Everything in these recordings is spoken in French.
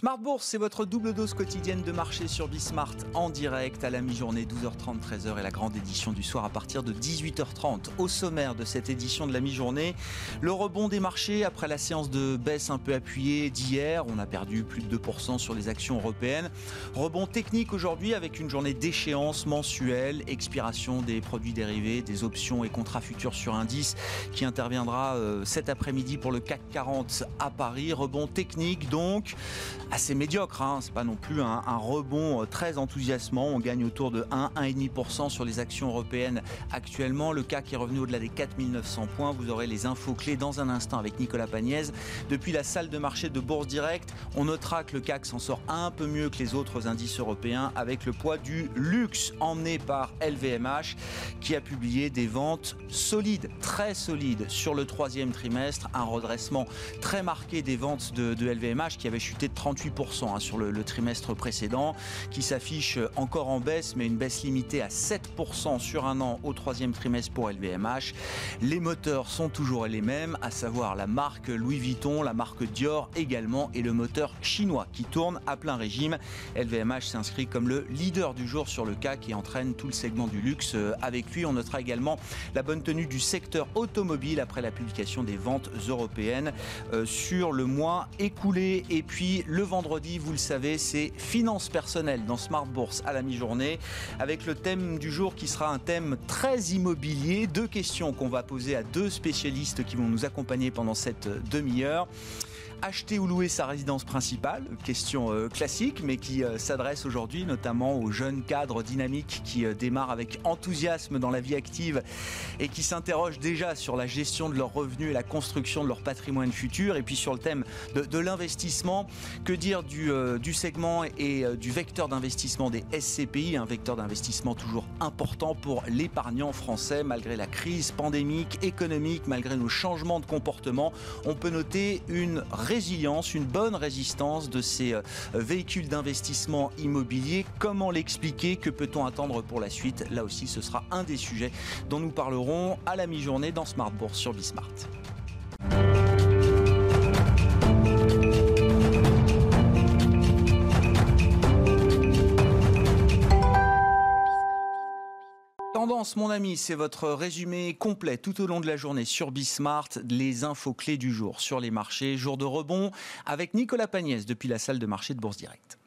Smart Bourse, c'est votre double dose quotidienne de marché sur Bismart en direct à la mi-journée 12h30 13h et la grande édition du soir à partir de 18h30. Au sommaire de cette édition de la mi-journée, le rebond des marchés après la séance de baisse un peu appuyée d'hier, on a perdu plus de 2% sur les actions européennes. Rebond technique aujourd'hui avec une journée d'échéance mensuelle, expiration des produits dérivés, des options et contrats futurs sur indice qui interviendra euh, cet après-midi pour le CAC 40 à Paris. Rebond technique donc assez médiocre. Hein. C'est pas non plus un, rebond euh, très enthousiasmant. On gagne autour de 1, 1,5% sur les actions européennes actuellement. Le CAC est revenu au-delà des 4900 points. Vous aurez les infos clés dans un instant avec Nicolas Pagnès. Depuis la salle de marché de Bourse Direct, on notera que le CAC s'en sort un peu mieux que les autres indices européens avec le poids du luxe emmené par LVMH qui a publié des ventes solides, très solides sur le troisième trimestre. Un redressement très marqué des ventes de, de LVMH qui avait chuté de 38 Hein, sur le, trimestre précédent, qui s'affiche encore en baisse, mais une baisse limitée à 7% sur un an au troisième trimestre pour LVMH. Les moteurs sont toujours les mêmes, à savoir la marque Louis Vuitton, la marque Dior également, et le moteur chinois qui tourne à plein régime. LVMH s'inscrit comme le leader du jour sur le CAC et entraîne tout le segment du luxe euh, avec lui. On notera également la bonne tenue du secteur automobile après la publication des ventes européennes euh, sur le mois écoulé. Et puis le vendredi, vous le savez, c'est finances personnelles dans Smart Bourse à la mi-journée, avec le thème du jour qui sera un thème très immobilier. Deux questions qu'on va poser à deux spécialistes qui vont nous accompagner pendant cette demi-heure acheter ou louer sa résidence principale Question euh, classique, mais qui euh, s'adresse aujourd'hui notamment aux jeunes cadres dynamiques qui euh, démarrent avec enthousiasme dans la vie active et qui s'interrogent déjà sur la gestion de leurs revenus et la construction de leur patrimoine futur. Et puis sur le thème de, l'investissement, que dire du, du segment et du vecteur d'investissement des SCPI, un vecteur d'investissement toujours important pour l'épargnant français malgré la crise pandémique, économique, malgré nos changements de comportement. On peut noter une résilience, une bonne résistance de ces euh, véhicules d'investissement immobilier. Comment l'expliquer? Que peut-on attendre pour la suite? Là aussi, ce sera un des sujets dont nous parlerons à la mi-journée dans Smart Bourse sur Bismart. Mon ami, c'est votre résumé complet tout au long de la journée sur Bismart, les infos clés du jour sur les marchés, jour de rebond, avec Nicolas Pagnès depuis la salle de marché de Bourse Directe.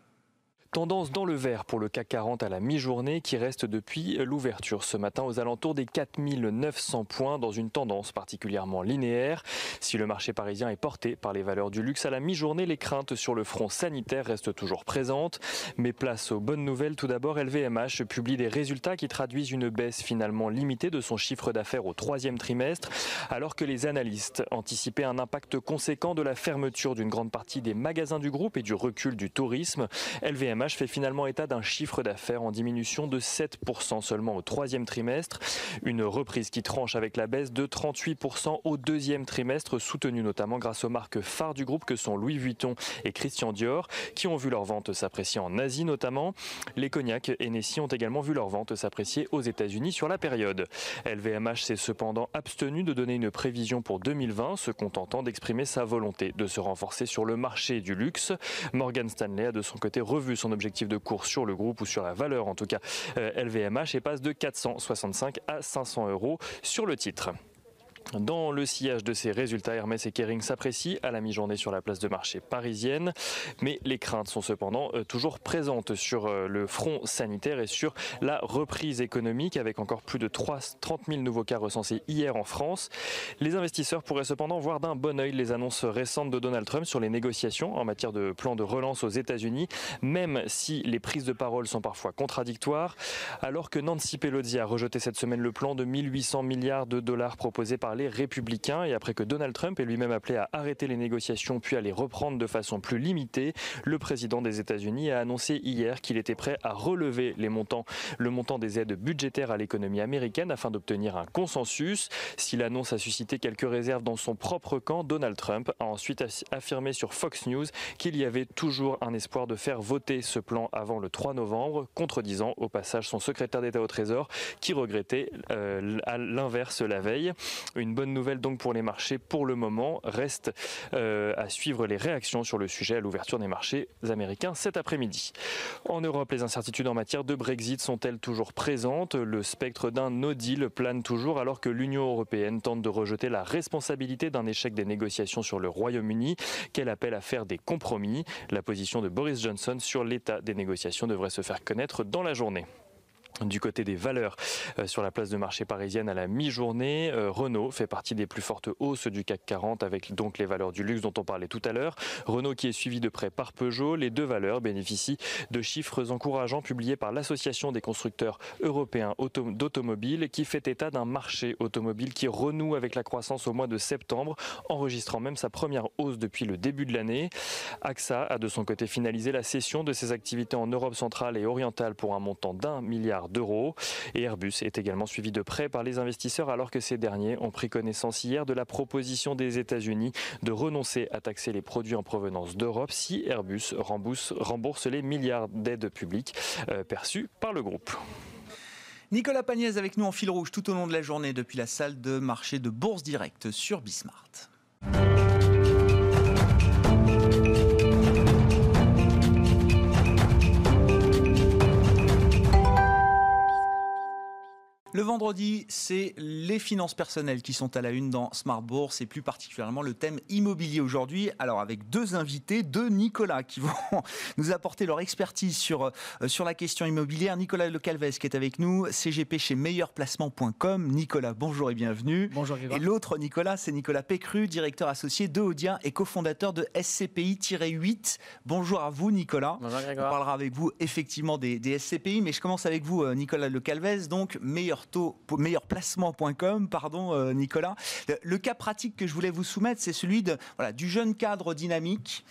Tendance dans le vert pour le CAC 40 à la mi-journée qui reste depuis l'ouverture ce matin aux alentours des 4900 points dans une tendance particulièrement linéaire. Si le marché parisien est porté par les valeurs du luxe à la mi-journée, les craintes sur le front sanitaire restent toujours présentes. Mais place aux bonnes nouvelles tout d'abord, LVMH publie des résultats qui traduisent une baisse finalement limitée de son chiffre d'affaires au troisième trimestre, alors que les analystes anticipaient un impact conséquent de la fermeture d'une grande partie des magasins du groupe et du recul du tourisme. Fait finalement état d'un chiffre d'affaires en diminution de 7% seulement au troisième trimestre. Une reprise qui tranche avec la baisse de 38% au deuxième trimestre, soutenue notamment grâce aux marques phares du groupe que sont Louis Vuitton et Christian Dior, qui ont vu leurs ventes s'apprécier en Asie notamment. Les cognacs et Nessie ont également vu leurs ventes s'apprécier aux États-Unis sur la période. LVMH s'est cependant abstenu de donner une prévision pour 2020, se contentant d'exprimer sa volonté de se renforcer sur le marché du luxe. Morgan Stanley a de son côté revu son objectif de cours sur le groupe ou sur la valeur en tout cas LVMH euh, et passe de 465 à 500 euros sur le titre. Dans le sillage de ces résultats, Hermès et Kering s'apprécient à la mi-journée sur la place de marché parisienne, mais les craintes sont cependant euh, toujours présentes sur euh, le front sanitaire et sur la reprise économique, avec encore plus de 30 000 nouveaux cas recensés hier en France. Les investisseurs pourraient cependant voir d'un bon oeil les annonces récentes de Donald Trump sur les négociations en matière de plan de relance aux États-Unis, même si les prises de parole sont parfois contradictoires, alors que Nancy Pelosi a rejeté cette semaine le plan de 1800 milliards de dollars proposé par les républicains et après que Donald Trump ait lui-même appelé à arrêter les négociations puis à les reprendre de façon plus limitée, le président des États-Unis a annoncé hier qu'il était prêt à relever les montants, le montant des aides budgétaires à l'économie américaine afin d'obtenir un consensus. Si l'annonce a suscité quelques réserves dans son propre camp, Donald Trump a ensuite affirmé sur Fox News qu'il y avait toujours un espoir de faire voter ce plan avant le 3 novembre, contredisant au passage son secrétaire d'État au Trésor qui regrettait euh, à l'inverse la veille. Bonne nouvelle donc pour les marchés pour le moment. Reste euh, à suivre les réactions sur le sujet à l'ouverture des marchés américains cet après-midi. En Europe, les incertitudes en matière de Brexit sont-elles toujours présentes? Le spectre d'un no deal plane toujours alors que l'Union européenne tente de rejeter la responsabilité d'un échec des négociations sur le Royaume-Uni, qu'elle appelle à faire des compromis. La position de Boris Johnson sur l'état des négociations devrait se faire connaître dans la journée. Du côté des valeurs euh, sur la place de marché parisienne à la mi-journée, euh, Renault fait partie des plus fortes hausses du CAC 40 avec donc les valeurs du luxe dont on parlait tout à l'heure. Renault qui est suivi de près par Peugeot. Les deux valeurs bénéficient de chiffres encourageants publiés par l'Association des constructeurs européens d'automobiles qui fait état d'un marché automobile qui renoue avec la croissance au mois de septembre, enregistrant même sa première hausse depuis le début de l'année. AXA a de son côté finalisé la cession de ses activités en Europe centrale et orientale pour un montant d'un milliard d'euros. Et Airbus est également suivi de près par les investisseurs alors que ces derniers ont pris connaissance hier de la proposition des États-Unis de renoncer à taxer les produits en provenance d'Europe si Airbus rembourse, les milliards d'aides publiques euh, perçues par le groupe. Nicolas Pagnès avec nous en fil rouge tout au long de la journée depuis la salle de marché de Bourse Directe sur Bismart. Le vendredi, c'est les finances personnelles qui sont à la une dans Smart Bourse et plus particulièrement le thème immobilier aujourd'hui. Alors avec deux invités, deux Nicolas qui vont nous apporter leur expertise sur, euh, sur la question immobilière. Nicolas Le Calves qui est avec nous, CGP chez meilleurplacement.com. Nicolas, bonjour et bienvenue. Bonjour Et l'autre Nicolas, c'est Nicolas Pécru, directeur associé de Audia et cofondateur de SCPI-8. Bonjour à vous Nicolas. Bonjour On parlera avec vous effectivement des, des SCPI, mais je commence avec vous euh, Nicolas Le Calves, donc meilleur meilleurplacement.com, pardon euh, Nicolas. Le, cas pratique que je voulais vous soumettre, c'est celui du jeune cadre dynamique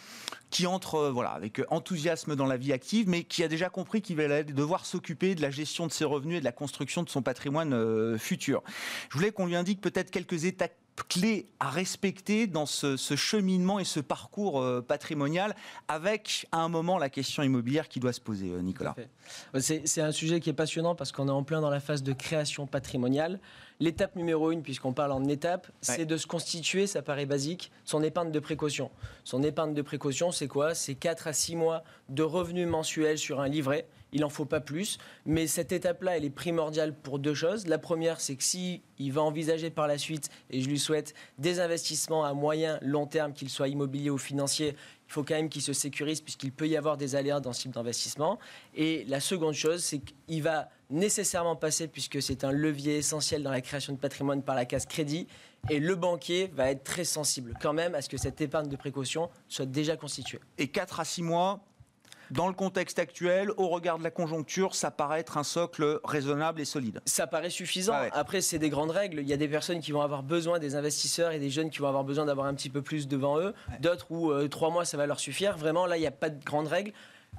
qui entre euh, voilà, avec enthousiasme dans la vie active, mais qui a déjà compris qu'il allait devoir s'occuper de la gestion de ses revenus et de la construction de son patrimoine euh, futur. Je voulais qu'on lui indique peut-être quelques étapes clés à respecter dans ce, cheminement et ce parcours patrimonial avec à un moment la question immobilière qui doit se poser, Nicolas C'est un sujet qui est passionnant parce qu'on est en plein dans la phase de création patrimoniale. L'étape numéro une, puisqu'on parle en étape, c'est de se constituer, ça paraît basique, son épargne de précaution. Son épargne de précaution, c'est quoi? C'est 4 à 6 mois de revenus mensuels sur un livret. Il n'en faut pas plus. Mais cette étape-là, elle est primordiale pour deux choses. La première, c'est que si va envisager par la suite, et je lui souhaite, des investissements à moyen, long terme, qu'ils soient immobiliers ou financiers, il faut quand même qu'il se sécurise puisqu'il peut y avoir des aléas dans ce type d'investissement. Et la seconde chose, c'est qu'il va nécessairement passer, puisque c'est un levier essentiel dans la création de patrimoine par la case crédit, et le banquier va être très sensible quand même à ce que cette épargne de précaution soit déjà constituée. Et 4 à 6 mois, dans le contexte actuel, au regard de la conjoncture, ça paraît être un socle raisonnable et solide. Ça paraît suffisant. Ah Après, c'est des grandes règles. Il y a des personnes qui vont avoir besoin, des investisseurs et des jeunes qui vont avoir besoin d'avoir un petit peu plus devant eux. D'autres où euh, trois mois, ça va leur suffire. Vraiment, là, il n'y a pas de grandes règles.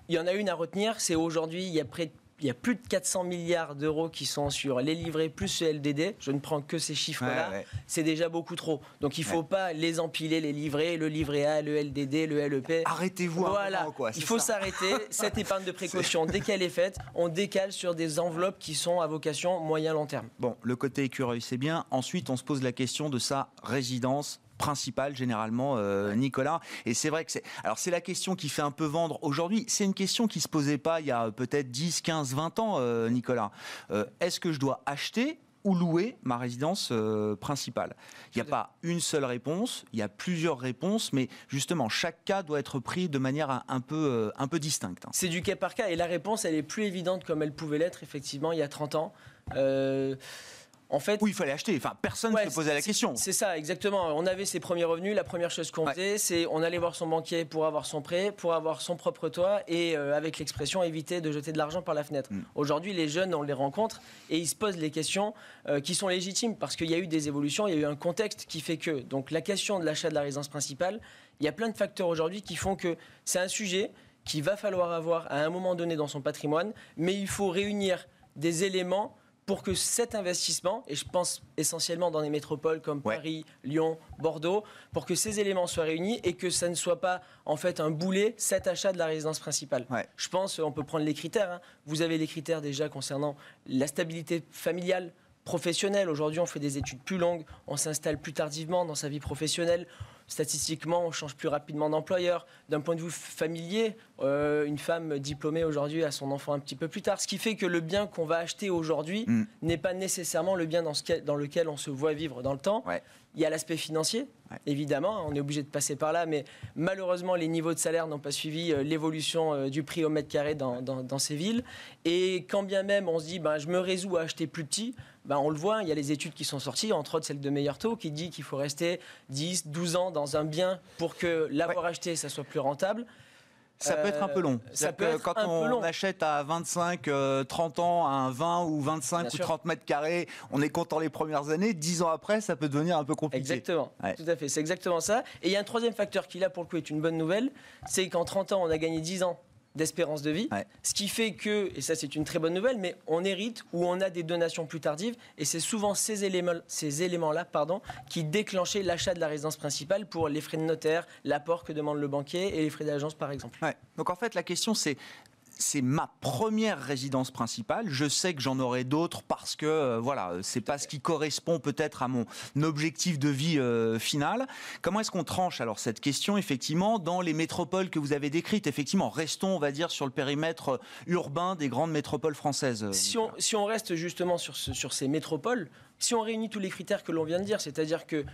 Il y en a une à retenir, c'est aujourd'hui, il y a près de il y a plus de 400 milliards d'euros qui sont sur les livrets plus le LDD. Je ne prends que ces chiffres-là. C'est déjà beaucoup trop. Donc il ne faut pas les empiler, les livrets, le livret A, le LDD, le LEP. Arrêtez-vous. Voilà. il faut s'arrêter. Cette épargne de précaution, dès qu'elle est faite, on décale sur des enveloppes qui sont à vocation moyen-long terme. Bon, le côté écureuil, c'est bien. Ensuite, on se pose la question de sa résidence principal généralement, euh, Nicolas. Et c'est vrai que c'est. Alors, c'est la question qui fait un peu vendre aujourd'hui. C'est une question qui se posait pas il y a peut-être 10, 15, 20 ans, euh, Nicolas. Euh, est-ce que je dois acheter ou louer ma résidence principale? Il n'y a pas une seule réponse, il y a plusieurs réponses, mais justement, chaque cas doit être pris de manière un, peu, un peu distincte. Hein. C'est du cas par cas, et la réponse, elle est plus évidente comme elle pouvait l'être, effectivement, il y a 30 ans. En fait, oui, il fallait acheter. Enfin, personne ne se posait la question. C'est ça, exactement. On avait ses premiers revenus. La première chose qu'on faisait, c'est on allait voir son banquier pour avoir son prêt, pour avoir son propre toit et euh, avec l'expression éviter de jeter de l'argent par la fenêtre. Mm. Aujourd'hui, les jeunes, on les rencontre et ils se posent les questions euh, qui sont légitimes parce qu'il y a eu des évolutions, il y a eu un contexte qui fait que. Donc, la question de l'achat de la résidence principale, il y a plein de facteurs aujourd'hui qui font que c'est un sujet qu'il va falloir avoir à un moment donné dans son patrimoine, mais il faut réunir des éléments pour que cet investissement, et je pense essentiellement dans des métropoles comme Paris, Lyon, Bordeaux, pour que ces éléments soient réunis et que ça ne soit pas en fait un boulet, cet achat de la résidence principale. Je pense, on peut prendre les critères. Hein. Vous avez les critères déjà concernant la stabilité familiale, professionnelle. Aujourd'hui, on fait des études plus longues, on s'installe plus tardivement dans sa vie professionnelle. Statistiquement, on change plus rapidement d'employeur. D'un point de vue familier, euh, une femme diplômée aujourd'hui a son enfant un petit peu plus tard. Ce qui fait que le bien qu'on va acheter aujourd'hui mm. n'est pas nécessairement le bien dans, ce, dans, lequel on se voit vivre dans le temps. Il y a l'aspect financier, évidemment, on est obligé de passer par là, mais malheureusement, les niveaux de salaire n'ont pas suivi euh, l'évolution euh, du prix au mètre carré dans, dans, ces villes. Et quand bien même on se dit, ben, je me résous à acheter plus petit, ben, on le voit, il y a les études qui sont sorties, entre autres celle de Meilleur Taux, qui dit qu'il faut rester 10, 12 ans dans un bien pour que l'avoir acheté, ça soit plus rentable. Ça peut être un peu long. Euh, ça peut quand on achète à 25, 30 euh, ans un 20 ou 25 ou 30 mètres carrés, on est content les premières années. 10 ans après, ça peut devenir un peu compliqué. Exactement. Tout à fait. C'est exactement ça. Et il y a un troisième facteur qui là pour le coup est une bonne nouvelle, c'est qu'en 30 ans, on a gagné 10 ans d'espérance de vie. Ce qui fait que, et ça c'est une très bonne nouvelle, mais on hérite ou on a des donations plus tardives. Et c'est souvent ces éléments-là ces éléments pardon, qui déclenchaient l'achat de la résidence principale pour les frais de notaire, l'apport que demande le banquier et les frais d'agence par exemple. Donc en fait la question c'est c'est ma première résidence principale. Je sais que j'en aurai d'autres parce que euh, voilà, c'est pas ce qui correspond peut-être à mon objectif de vie euh, final. Comment est-ce qu'on tranche alors cette question? Effectivement dans les métropoles que vous avez décrites Effectivement, restons on va dire sur le périmètre euh, urbain des grandes métropoles françaises. Si on, si on reste justement sur, ce, sur ces métropoles, si on réunit tous les critères que l'on vient de dire, c'est-à-dire que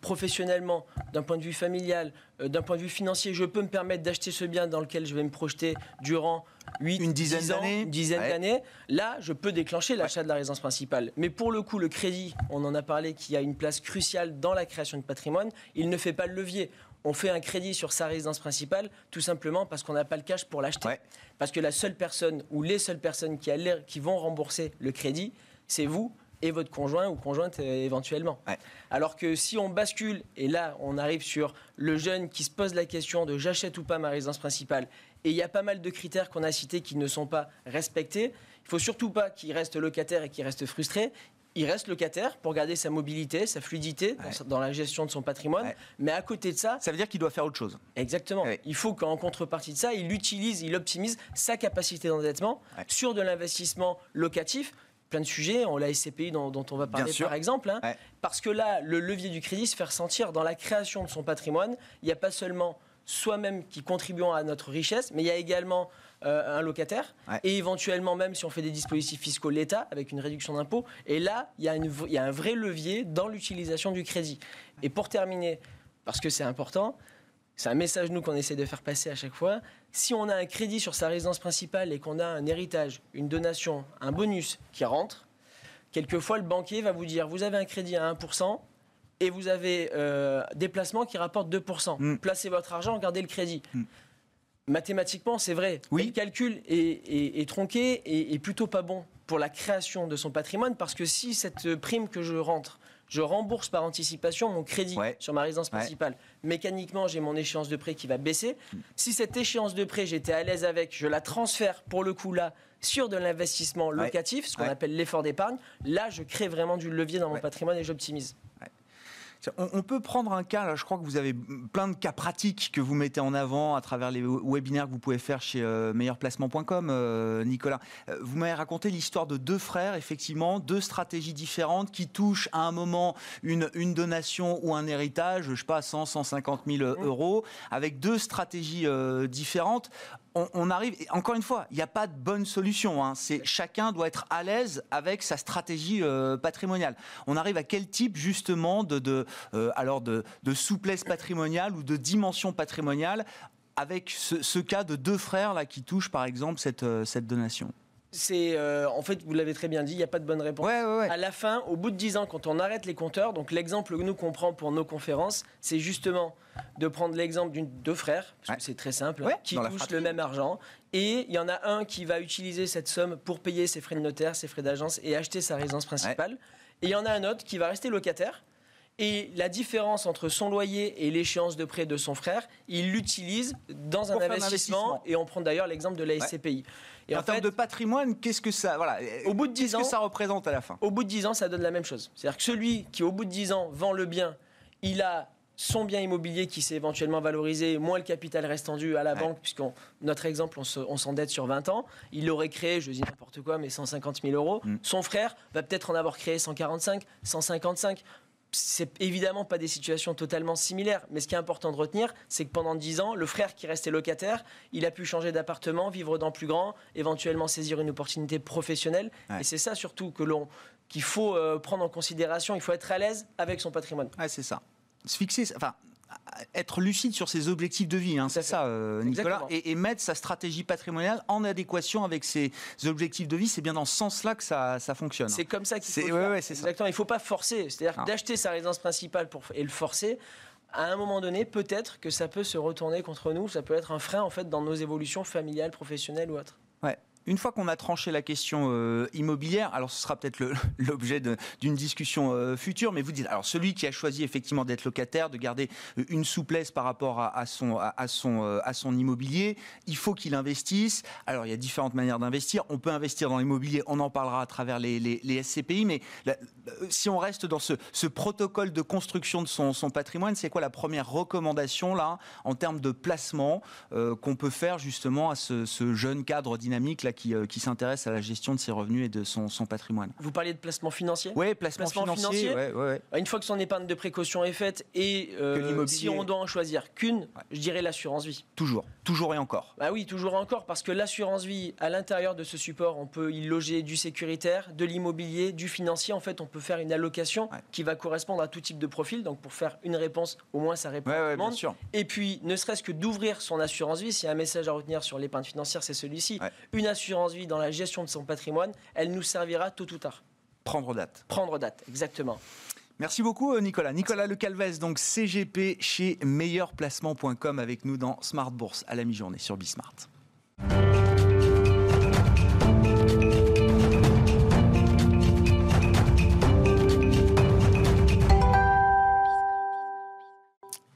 professionnellement, d'un point de vue familial, euh, d'un point de vue financier, je peux me permettre d'acheter ce bien dans lequel je vais me projeter durant 8, une dizaine d'années, dizaine d'années, là, je peux déclencher l'achat de la résidence principale. Mais pour le coup, le crédit, on en a parlé, qui a une place cruciale dans la création de patrimoine, il ne fait pas le levier. On fait un crédit sur sa résidence principale tout simplement parce qu'on n'a pas le cash pour l'acheter. Parce que la seule personne ou les seules personnes qui, qui vont rembourser le crédit, c'est vous et votre conjoint ou conjointe euh, éventuellement. Alors que si on bascule, et là on arrive sur le jeune qui se pose la question de j'achète ou pas ma résidence principale, et il y a pas mal de critères qu'on a cités qui ne sont pas respectés, il faut surtout pas qu'il reste locataire et qu'il reste frustré. Il reste locataire pour garder sa mobilité, sa fluidité dans, la gestion de son patrimoine. Mais à côté de ça. Ça veut dire qu'il doit faire autre chose. Exactement. Il faut qu'en contrepartie de ça, il utilise, il optimise sa capacité d'endettement sur de l'investissement locatif plein de sujets, on la SCPI dont, dont on va parler par exemple, hein. parce que là, le levier du crédit se fait ressentir dans la création de son patrimoine. Il n'y a pas seulement soi-même qui contribuons à notre richesse, mais il y a également euh, un locataire et éventuellement même si on fait des dispositifs fiscaux l'État avec une réduction d'impôts. Et là, il y, a il y a un vrai levier dans l'utilisation du crédit. Et pour terminer, parce que c'est important, c'est un message, nous, qu'on essaie de faire passer à chaque fois. Si on a un crédit sur sa résidence principale et qu'on a un héritage, une donation, un bonus qui rentre, quelquefois, le banquier va vous dire, vous avez un crédit à 1%, et vous avez euh, des placements qui rapportent 2%. Mm. Placez votre argent, gardez le crédit. Mm. Mathématiquement, c'est vrai. Oui. Le calcul est, tronqué et, est plutôt pas bon pour la création de son patrimoine parce que si cette prime que je rentre je rembourse par anticipation mon crédit sur ma résidence principale. Mécaniquement, j'ai mon échéance de prêt qui va baisser. Si cette échéance de prêt, j'étais à l'aise avec, je la transfère pour le coup là sur de l'investissement locatif, ce qu'on appelle l'effort d'épargne. Là, je crée vraiment du levier dans mon patrimoine et j'optimise. On, peut prendre un cas, là, je crois que vous avez plein de cas pratiques que vous mettez en avant à travers les webinaires que vous pouvez faire chez euh, meilleurplacement.com, euh, Nicolas. Euh, vous m'avez raconté l'histoire de deux frères, effectivement, deux stratégies différentes qui touchent à un moment une, une donation ou un héritage, je sais pas, 100, 150 000 euros, avec deux stratégies différentes on, arrive, encore une fois, il n'y a pas de bonne solution. Hein. C'est chacun doit être à l'aise avec sa stratégie euh, patrimoniale. On arrive à quel type justement de, euh, alors de, souplesse patrimoniale ou de dimension patrimoniale avec ce, cas de deux frères là qui touchent par exemple cette, euh, cette donation? C'est euh, en fait, vous l'avez très bien dit, il n'y a pas de bonne réponse. À la fin, au bout de 10 ans, quand on arrête les compteurs, donc l'exemple que nous qu'on prend pour nos conférences, c'est justement de prendre l'exemple d'une deux frères, parce que c'est très simple, qui touchent le même argent, et il y en a un qui va utiliser cette somme pour payer ses frais de notaire, ses frais d'agence et acheter sa résidence principale, et il y en a un autre qui va rester locataire. Et la différence entre son loyer et l'échéance de prêt de son frère, il l'utilise dans un investissement, Et on prend d'ailleurs l'exemple de la SCPI. Et en, termes de patrimoine, qu'est-ce que ça, voilà, au bout de 10 ans, que ça représente à la fin? Au bout de 10 ans, ça donne la même chose. C'est-à-dire que celui qui, au bout de 10 ans, vend le bien, il a son bien immobilier qui s'est éventuellement valorisé, moins le capital restant dû à la banque, puisqu'on notre exemple, on s'endette sur 20 ans, il aurait créé, je dis n'importe quoi, mais 150 000 euros. Mm. Son frère va peut-être en avoir créé 145, 155 c'est évidemment pas des situations totalement similaires, mais ce qui est important de retenir, c'est que pendant 10 ans, le frère qui restait locataire, il a pu changer d'appartement, vivre dans plus grand, éventuellement saisir une opportunité professionnelle. Et c'est ça surtout que l'on qu'il faut euh, prendre en considération. Il faut être à l'aise avec son patrimoine. c'est ça. Se fixer, enfin, être lucide sur ses objectifs de vie, hein, c'est ça, euh, Nicolas, et, mettre sa stratégie patrimoniale en adéquation avec ses objectifs de vie. C'est bien dans ce sens-là que ça, fonctionne. C'est comme ça qu'il faut. Ouais, c'est Exactement. Il ne faut pas forcer. C'est-à-dire d'acheter sa résidence principale pour, et le forcer. À un moment donné, peut-être que ça peut se retourner contre nous. Ça peut être un frein en fait dans nos évolutions familiales, professionnelles ou autres. Une fois qu'on a tranché la question euh, immobilière, alors ce sera peut-être l'objet d'une discussion euh, future, mais vous dites, alors celui qui a choisi effectivement d'être locataire, de garder euh, une souplesse par rapport à, son, à, son, à son immobilier, il faut qu'il investisse. Alors il y a différentes manières d'investir. On peut investir dans l'immobilier, on en parlera à travers les, SCPI, mais si on reste dans ce, protocole de construction de son, son patrimoine, c'est quoi la première recommandation là en termes de placement qu'on peut faire justement à ce, ce jeune cadre dynamique là euh, qui, s'intéresse à la gestion de ses revenus et de son, patrimoine. Vous parliez de placement financier Oui, placement, financier. Une fois que son épargne de précaution est faite et euh, si on doit en choisir qu'une, je dirais l'assurance vie. Toujours, toujours et encore. Bah oui, toujours et encore, parce que l'assurance vie, à l'intérieur de ce support, on peut y loger du sécuritaire, de l'immobilier, du financier. En fait, on peut faire une allocation qui va correspondre à tout type de profil. Donc, pour faire une réponse, au moins ça répond à Bien sûr. Et puis, ne serait-ce que d'ouvrir son assurance vie, s'il y a un message à retenir sur l'épargne financière, c'est celui-ci. Une assurance vie dans la gestion de son patrimoine, elle nous servira tôt ou tard. Prendre date. Prendre date, exactement. Merci beaucoup euh, Nicolas. Nicolas Le Calvez, donc CGP chez meilleurplacement.com avec nous dans Smart Bourse à la mi-journée sur Bismart.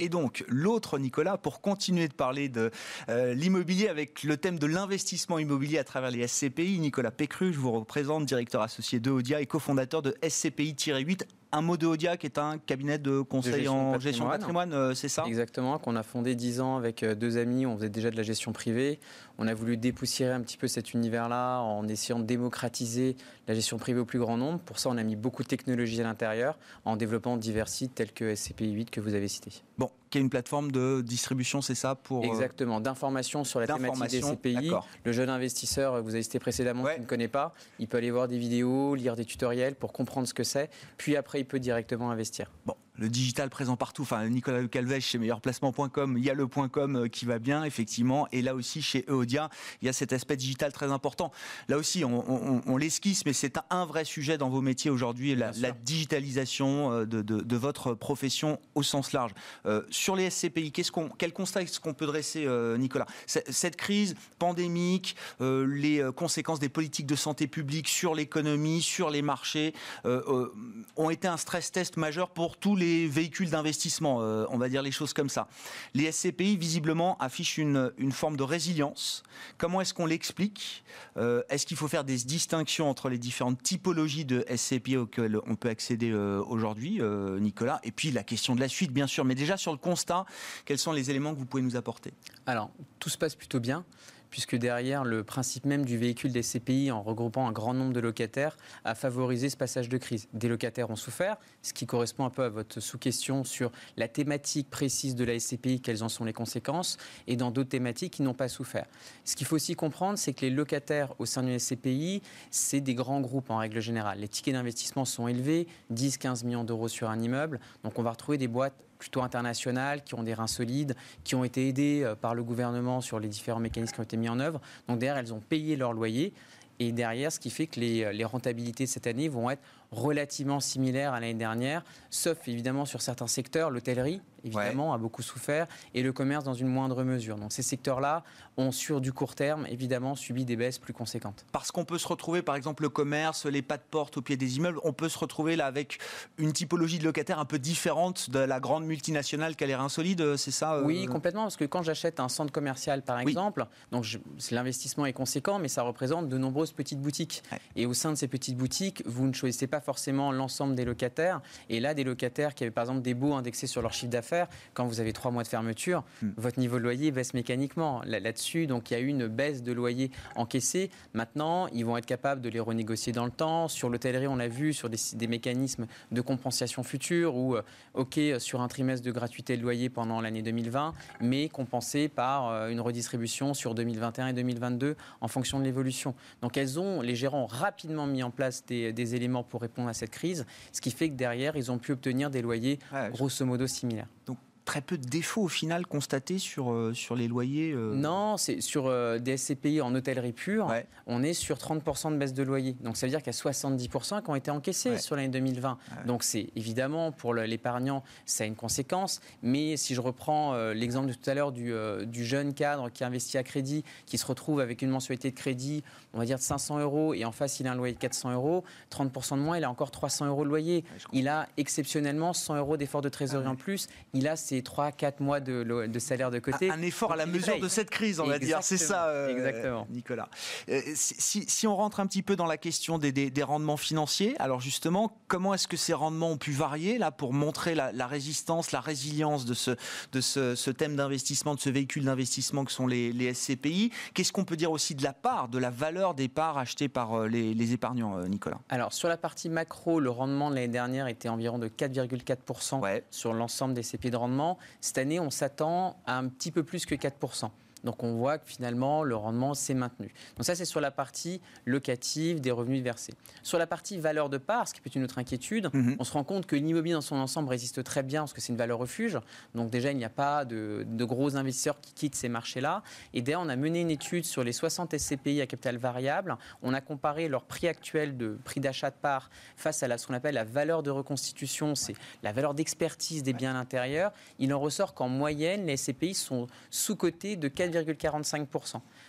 Et donc, l'autre Nicolas, pour continuer de parler de euh, l'immobilier avec le thème de l'investissement immobilier à travers les SCPI, Nicolas Pécru, je vous représente, directeur associé de et cofondateur de SCPI-8 un mot de Odia qui est un cabinet de conseil en gestion de patrimoine, euh, c'est ça? Exactement, qu'on a fondé dix ans avec euh, deux amis, on faisait déjà de la gestion privée. On a voulu dépoussiérer un petit peu cet univers-là en essayant de démocratiser la gestion privée au plus grand nombre. Pour ça, on a mis beaucoup de technologies à l'intérieur en développant divers sites tels que SCPI 8 que vous avez cité. Bon, qui est une plateforme de distribution, c'est ça pour euh, Exactement, d'information sur la thématique des SCPI. Le jeune investisseur, vous avez cité précédemment, qui ne connaît pas, il peut aller voir des vidéos, lire des tutoriels pour comprendre ce que c'est, puis après il peut directement investir. Bon, le digital présent partout. Enfin, Nicolas Le Calvez chez meilleurplacement.com, il y a le .com euh, qui va bien, effectivement. Et là aussi, chez Eodia, il y a cet aspect digital très important. Là aussi, on, l'esquisse, mais c'est un vrai sujet dans vos métiers aujourd'hui, la, digitalisation euh, de, votre profession au sens large. Euh, sur les SCPI, quel constat est-ce qu'on peut dresser, Nicolas? Cette crise pandémique, les conséquences des politiques de santé publique sur l'économie, sur les marchés, ont été un stress test majeur pour tous les véhicules d'investissement, euh, on va dire les choses comme ça. Les SCPI, visiblement, affichent une, forme de résilience. Comment est-ce qu'on l'explique euh, Est-ce qu'il faut faire des distinctions entre les différentes typologies de SCPI auxquelles on peut accéder euh, aujourd'hui, Nicolas Et puis la question de la suite, bien sûr. Mais déjà sur le constat, quels sont les éléments que vous pouvez nous apporter? Alors, tout se passe plutôt bien puisque derrière, le principe même du véhicule des CPI, en regroupant un grand nombre de locataires, a favorisé ce passage de crise. Des locataires ont souffert, ce qui correspond un peu à votre sous-question sur la thématique précise de la SCPI, quelles en sont les conséquences, et dans d'autres thématiques qui n'ont pas souffert. Ce qu'il faut aussi comprendre, c'est que les locataires au sein d'une SCPI, c'est des grands groupes en règle générale. Les tickets d'investissement sont élevés, 10-15 millions d'euros sur un immeuble, donc on va retrouver des boîtes plutôt internationales, qui ont des reins solides, qui ont été aidées euh, par le gouvernement sur les différents mécanismes qui ont été mis en œuvre. Donc derrière, elles ont payé leur loyer. Et derrière, ce qui fait que les, les rentabilités cette année vont être relativement similaires à l'année dernière, sauf évidemment sur certains secteurs, l'hôtellerie, évidemment, a beaucoup souffert, et le commerce dans une moindre mesure. Donc ces secteurs-là ont, sur du court terme, évidemment, subi des baisses plus conséquentes. Parce qu'on peut se retrouver, par exemple, le commerce, les pas de porte au pied des immeubles, on peut se retrouver là avec une typologie de locataire un peu différente de la grande multinationale qui a l'air insolide, c'est ça euh Oui, complètement, parce que quand j'achète un centre commercial, par exemple, donc l'investissement est conséquent, mais ça représente de nombreuses petites boutiques. Et au sein de ces petites boutiques, vous ne choisissez pas pas forcément l'ensemble des locataires. Et là, des locataires qui avaient par exemple des baux indexés sur leur chiffre d'affaires, quand vous avez trois mois de fermeture, hmm. votre niveau de loyer baisse mécaniquement là-dessus. donc il y a eu une baisse de loyer encaissée. Maintenant, ils vont être capables de les renégocier dans le temps. Sur l'hôtellerie, on l'a vu, sur des, des, mécanismes de compensation future ou, euh, OK, sur un trimestre de gratuité de loyer pendant l'année 2020, mais compensé par euh, une redistribution sur 2021 et 2022 en fonction de l'évolution. Donc elles ont, les gérants ont rapidement mis en place des, des éléments pour répondre à cette crise, ce qui fait que derrière, ils ont pu obtenir des loyers grosso modo similaires. Donc très peu de défauts au final constatés sur, euh, sur les loyers euh Non, c'est sur euh, des SCPI en hôtellerie pure, on est sur 30% de baisse de loyer. Donc ça veut dire qu'il y a 70% qui ont été encaissés sur l'année 2020. Donc c'est évidemment pour l'épargnant, ça a une conséquence. Mais si je reprends l'exemple de tout à l'heure du, du, jeune cadre qui investit à crédit, qui se retrouve avec une mensualité de crédit, on va dire de 500 euros, et en face il a un loyer de 400 euros, 30% de moins, il a encore 300 euros de loyer. il a exceptionnellement 100 euros d'effort de trésorerie ah en plus. Il a ses 3-4 mois de, salaire de côté. Un, effort à la mesure de cette crise, on va dire. C'est ça, euh, Exactement. Nicolas. Euh, si, on rentre un petit peu dans la question des, rendements financiers, alors justement, comment est-ce que ces rendements ont pu varier là pour montrer la, résistance, la résilience de ce, de ce, thème d'investissement, de ce véhicule d'investissement que sont les, SCPI Qu'est-ce qu'on peut dire aussi de la part, de la valeur des parts achetées par euh, les, épargnants, Nicolas Alors, sur la partie macro, le rendement de l'année dernière était environ de 4,4% sur l'ensemble des SCPI de rendement. Cette année, on s'attend à un petit peu plus que 4%. Donc on voit que finalement le rendement s'est maintenu. Donc ça c'est sur la partie locative des revenus versés. Sur la partie valeur de part, ce qui peut être une autre inquiétude, mhm. on se rend compte que l'immobilier dans son ensemble résiste très bien parce que c'est une valeur refuge. Donc déjà il n'y a pas de, gros investisseurs qui quittent ces marchés-là. Et d'ailleurs on a mené une étude sur les 60 SCPI à capital variable. On a comparé leur prix actuel de prix d'achat de part face à ce qu'on appelle la valeur de reconstitution, c'est la valeur d'expertise des biens à l'intérieur. Il en ressort qu'en moyenne les SCPI sont sous-cotés de 4,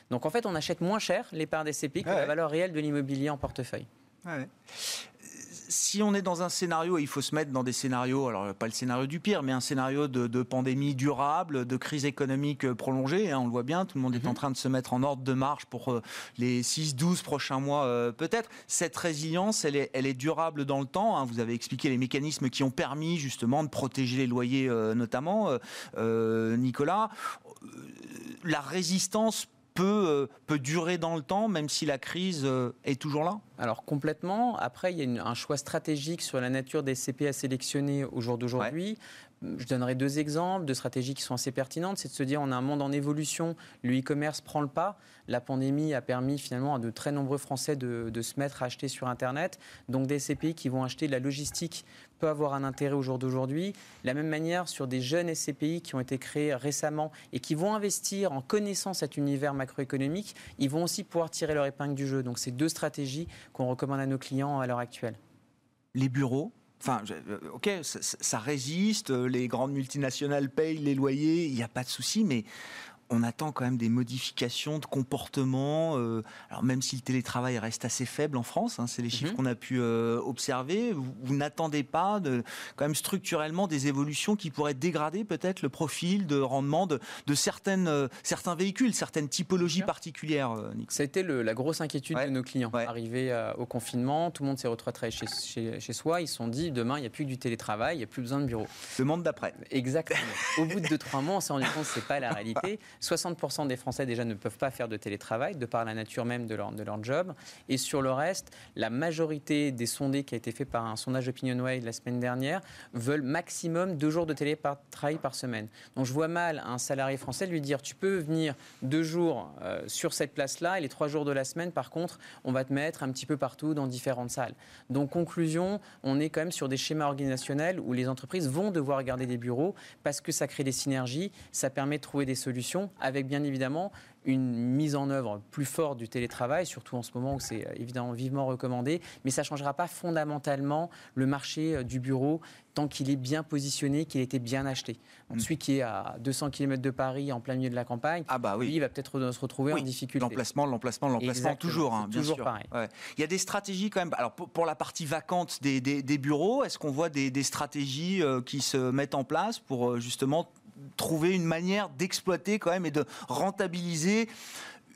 donc en fait, on achète moins cher les parts des CPI que la valeur réelle de l'immobilier en portefeuille si on est dans un scénario, il faut se mettre dans des scénarios, alors pas le scénario du pire, mais un scénario de, pandémie durable, de crise économique prolongée, hein, on le voit bien, tout le monde est en mhm. train de se mettre en ordre de marche pour euh, les 6-12 prochains mois euh, peut-être. Cette résilience, elle est, elle est durable dans le temps. Hein. Vous avez expliqué les mécanismes qui ont permis justement de protéger les loyers euh, notamment, Nicolas. La résistance peut, euh, peut durer dans le temps, même si la crise euh, est toujours là Alors complètement. Après, il y a un choix stratégique sur la nature des CP à sélectionner au jour d'aujourd'hui. Je donnerai deux exemples de stratégies qui sont assez pertinentes. C'est de se dire on a un monde en évolution, le e-commerce prend le pas. La pandémie a permis finalement à de très nombreux Français de, de, se mettre à acheter sur Internet. Donc des SCPI qui vont acheter de la logistique peut avoir un intérêt au jour d'aujourd'hui. la même manière, sur des jeunes SCPI qui ont été créés récemment et qui vont investir en connaissant cet univers macroéconomique, ils vont aussi pouvoir tirer leur épingle du jeu. Donc c'est deux stratégies qu'on recommande à nos clients à l'heure actuelle. Les bureaux Enfin, euh, ok, ça, résiste, les grandes multinationales payent les loyers, il n'y a pas de souci, mais on attend quand même des modifications de comportement. Euh, alors même si le télétravail reste assez faible en France, hein, c'est les chiffres mhm. qu'on a pu euh, observer, vous, n'attendez pas de, quand même structurellement des évolutions qui pourraient dégrader peut-être le profil de rendement de, certaines, euh, certains véhicules, certaines typologies particulières. Ça a été la grosse inquiétude de nos clients. Arrivé au confinement, tout le monde s'est retrouvé chez, chez, soi. Ils se sont dit demain il n'y a plus que du télétravail, il n'y a plus besoin de bureau. Le monde d'après. Exactement. au bout de 2-3 mois, on s'est rendu compte que ce n'est pas la réalité. 60% des Français déjà ne peuvent pas faire de télétravail de par la nature même de leur, de leur job. Et sur le reste, la majorité des sondés qui a été fait par un sondage OpinionWay la semaine dernière veulent maximum deux jours de télétravail par semaine. Donc je vois mal un salarié français lui dire tu peux venir deux jours euh, sur cette place-là et les trois jours de la semaine, par contre, on va te mettre un petit peu partout dans différentes salles. Donc conclusion, on est quand même sur des schémas organisationnels où les entreprises vont devoir garder des bureaux parce que ça crée des synergies, ça permet de trouver des solutions avec bien évidemment une mise en œuvre plus forte du télétravail, surtout en ce moment où c'est euh, évidemment vivement recommandé, mais ça ne changera pas fondamentalement le marché euh, du bureau tant qu'il est bien positionné, qu'il été bien acheté. Mm. Celui qui est à 200 km de Paris, en plein milieu de la campagne, ah bah oui. il va peut-être se retrouver en difficulté. L'emplacement, l'emplacement, l'emplacement, toujours, hein, bien toujours sûr. pareil. Il y a des stratégies quand même. Alors pour, la partie vacante des, des, bureaux, est-ce qu'on voit des, des stratégies euh, qui se mettent en place pour justement trouver une manière d'exploiter quand même et de rentabiliser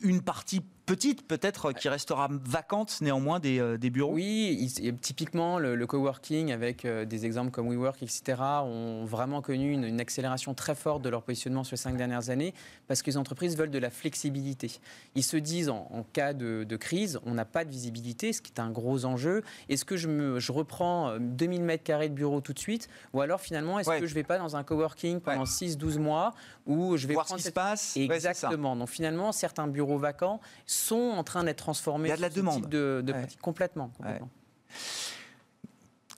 une partie petite peut-être, qui restera vacante néanmoins des, des bureaux Oui, typiquement le, coworking avec des exemples comme WeWork, etc., ont vraiment connu une, accélération très forte de leur positionnement sur les cinq dernières années parce que les entreprises veulent de la flexibilité. Ils se disent en, cas de, crise, on n'a pas de visibilité, ce qui est un gros enjeu. Est-ce que je, me, je reprends 2000 mètres carrés de bureau tout de suite? Ou alors finalement, est-ce que je ne vais pas dans un coworking pendant 6-12 mois où je vais voir ce qui se passe Exactement. Donc finalement, certains bureaux vacants sont en train d'être transformés. Il y a de la demande. De, complètement.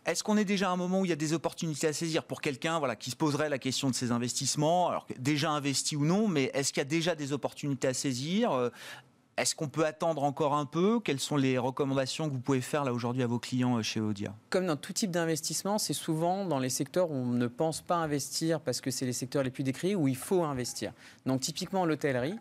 Est-ce qu'on est déjà à un moment où il y a des opportunités à saisir pour quelqu'un voilà, qui se poserait la question de ses investissements, alors déjà investi ou non, mais est-ce qu'il y a déjà des opportunités à saisir euh, est-ce qu'on peut attendre encore un peu? Quelles sont les recommandations que vous pouvez faire là aujourd'hui à vos clients euh, chez Odia Comme dans tout type d'investissement, c'est souvent dans les secteurs où on ne pense pas investir parce que c'est les secteurs les plus décriés où il faut investir. Donc typiquement l'hôtellerie.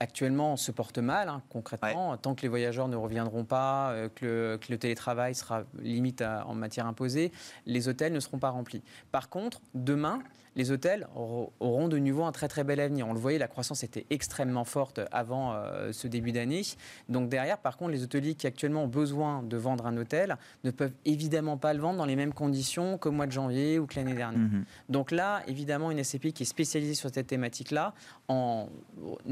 Actuellement, se porte mal, hein, concrètement. Tant que les voyageurs ne reviendront pas, euh, que, le, télétravail sera limite en matière imposée, les hôtels ne seront pas remplis. Par contre, demain, les hôtels auront de nouveau un très très bel avenir. On le voyait, la croissance était extrêmement forte avant euh, ce début d'année. Donc derrière, par contre, les hôteliers qui actuellement ont besoin de vendre un hôtel ne peuvent évidemment pas le vendre dans les mêmes conditions qu'au mois de janvier ou que l'année dernière. Mhm. Donc là, évidemment, une SCPI qui est spécialisée sur cette thématique-là, en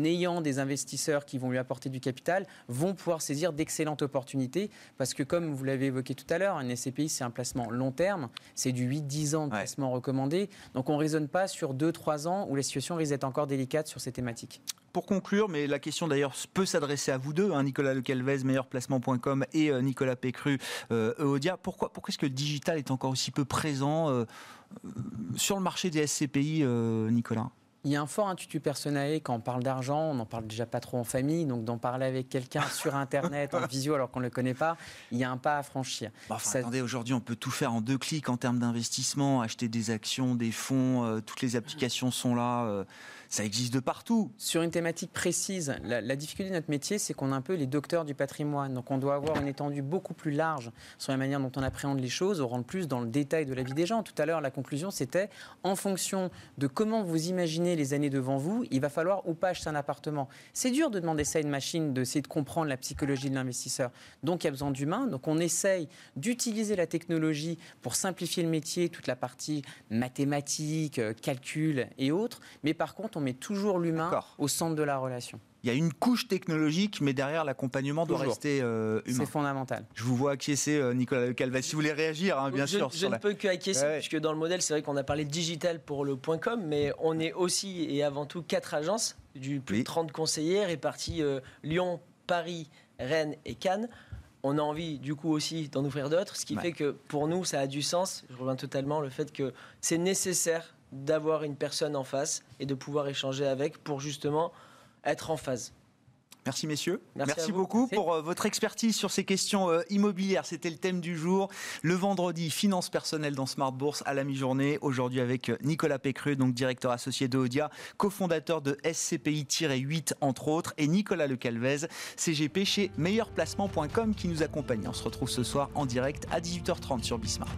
ayant des investisseurs qui vont lui apporter du capital, vont pouvoir saisir d'excellentes opportunités parce que comme vous l'avez évoqué tout à l'heure, une SCPI, c'est un placement long terme, c'est du 8-10 ans de placement recommandé. Donc on pas sur 2-3 ans où la situation risque d'être encore délicate sur ces thématiques. Pour conclure, mais la question d'ailleurs peut s'adresser à vous deux, hein, Nicolas Lecalvez, meilleurplacement.com et euh, Nicolas Pécru, euh, Euodia. Pourquoi, pourquoi est-ce que le digital est encore aussi peu présent euh, sur le marché des SCPI, Nicolas? Il y a un fort intuitu personnel quand on parle d'argent, on n'en parle déjà pas trop en famille, donc d'en parler avec quelqu'un sur Internet, en visio, alors qu'on ne le connaît pas, il y a un pas à franchir. Attendez, aujourd'hui, on peut tout faire en deux clics en termes d'investissement, acheter des actions, des fonds, euh, toutes les applications sont là. Euh, ça existe de partout. Sur une thématique précise, la, difficulté de notre métier, c'est qu'on est un peu les docteurs du patrimoine. Donc on doit avoir une étendue beaucoup plus large sur la manière dont on appréhende les choses, on rentre plus dans le détail de la vie des gens. Tout à l'heure, la conclusion, c'était en fonction de comment vous imaginez les années devant vous, il va falloir ou pas acheter un appartement. C'est dur de demander ça à une machine, d'essayer de comprendre la psychologie de l'investisseur. Donc il y a besoin d'humain. Donc on essaye d'utiliser la technologie pour simplifier le métier, toute la partie mathématique, euh, calcul et autres. Mais par contre, on met toujours l'humain au centre de la relation. Il y a une couche technologique, mais derrière, l'accompagnement doit rester euh, humain. C'est fondamental. Je vous vois acquiescer, euh, Nicolas Calva. Si vous voulez réagir, hein, bien sûr. Je ne peux qu'acquiescer, puisque dans le modèle, c'est vrai qu'on a parlé digital pour le point .com, mais on est aussi et avant tout quatre agences, du plus de 30 conseillers répartis euh, Lyon, Paris, Rennes et Cannes on a envie du coup aussi d'en ouvrir d'autres, ce qui fait que pour nous ça a du sens. Je reviens totalement le fait que c'est nécessaire d'avoir une personne en face et de pouvoir échanger avec pour justement être en phase. Merci messieurs. Merci, beaucoup pour euh, votre expertise sur ces questions euh, immobilières. C'était le thème du jour. Le vendredi, finances personnelles dans Smart Bourse à la mi-journée. Aujourd'hui avec euh, Nicolas Pécru, donc directeur associé de Odia, cofondateur de SCPI-8 entre autres, et Nicolas Lecalvez, CGP chez meilleurplacement.com qui nous accompagne. On se retrouve ce soir en direct à 18h30 sur Bismart.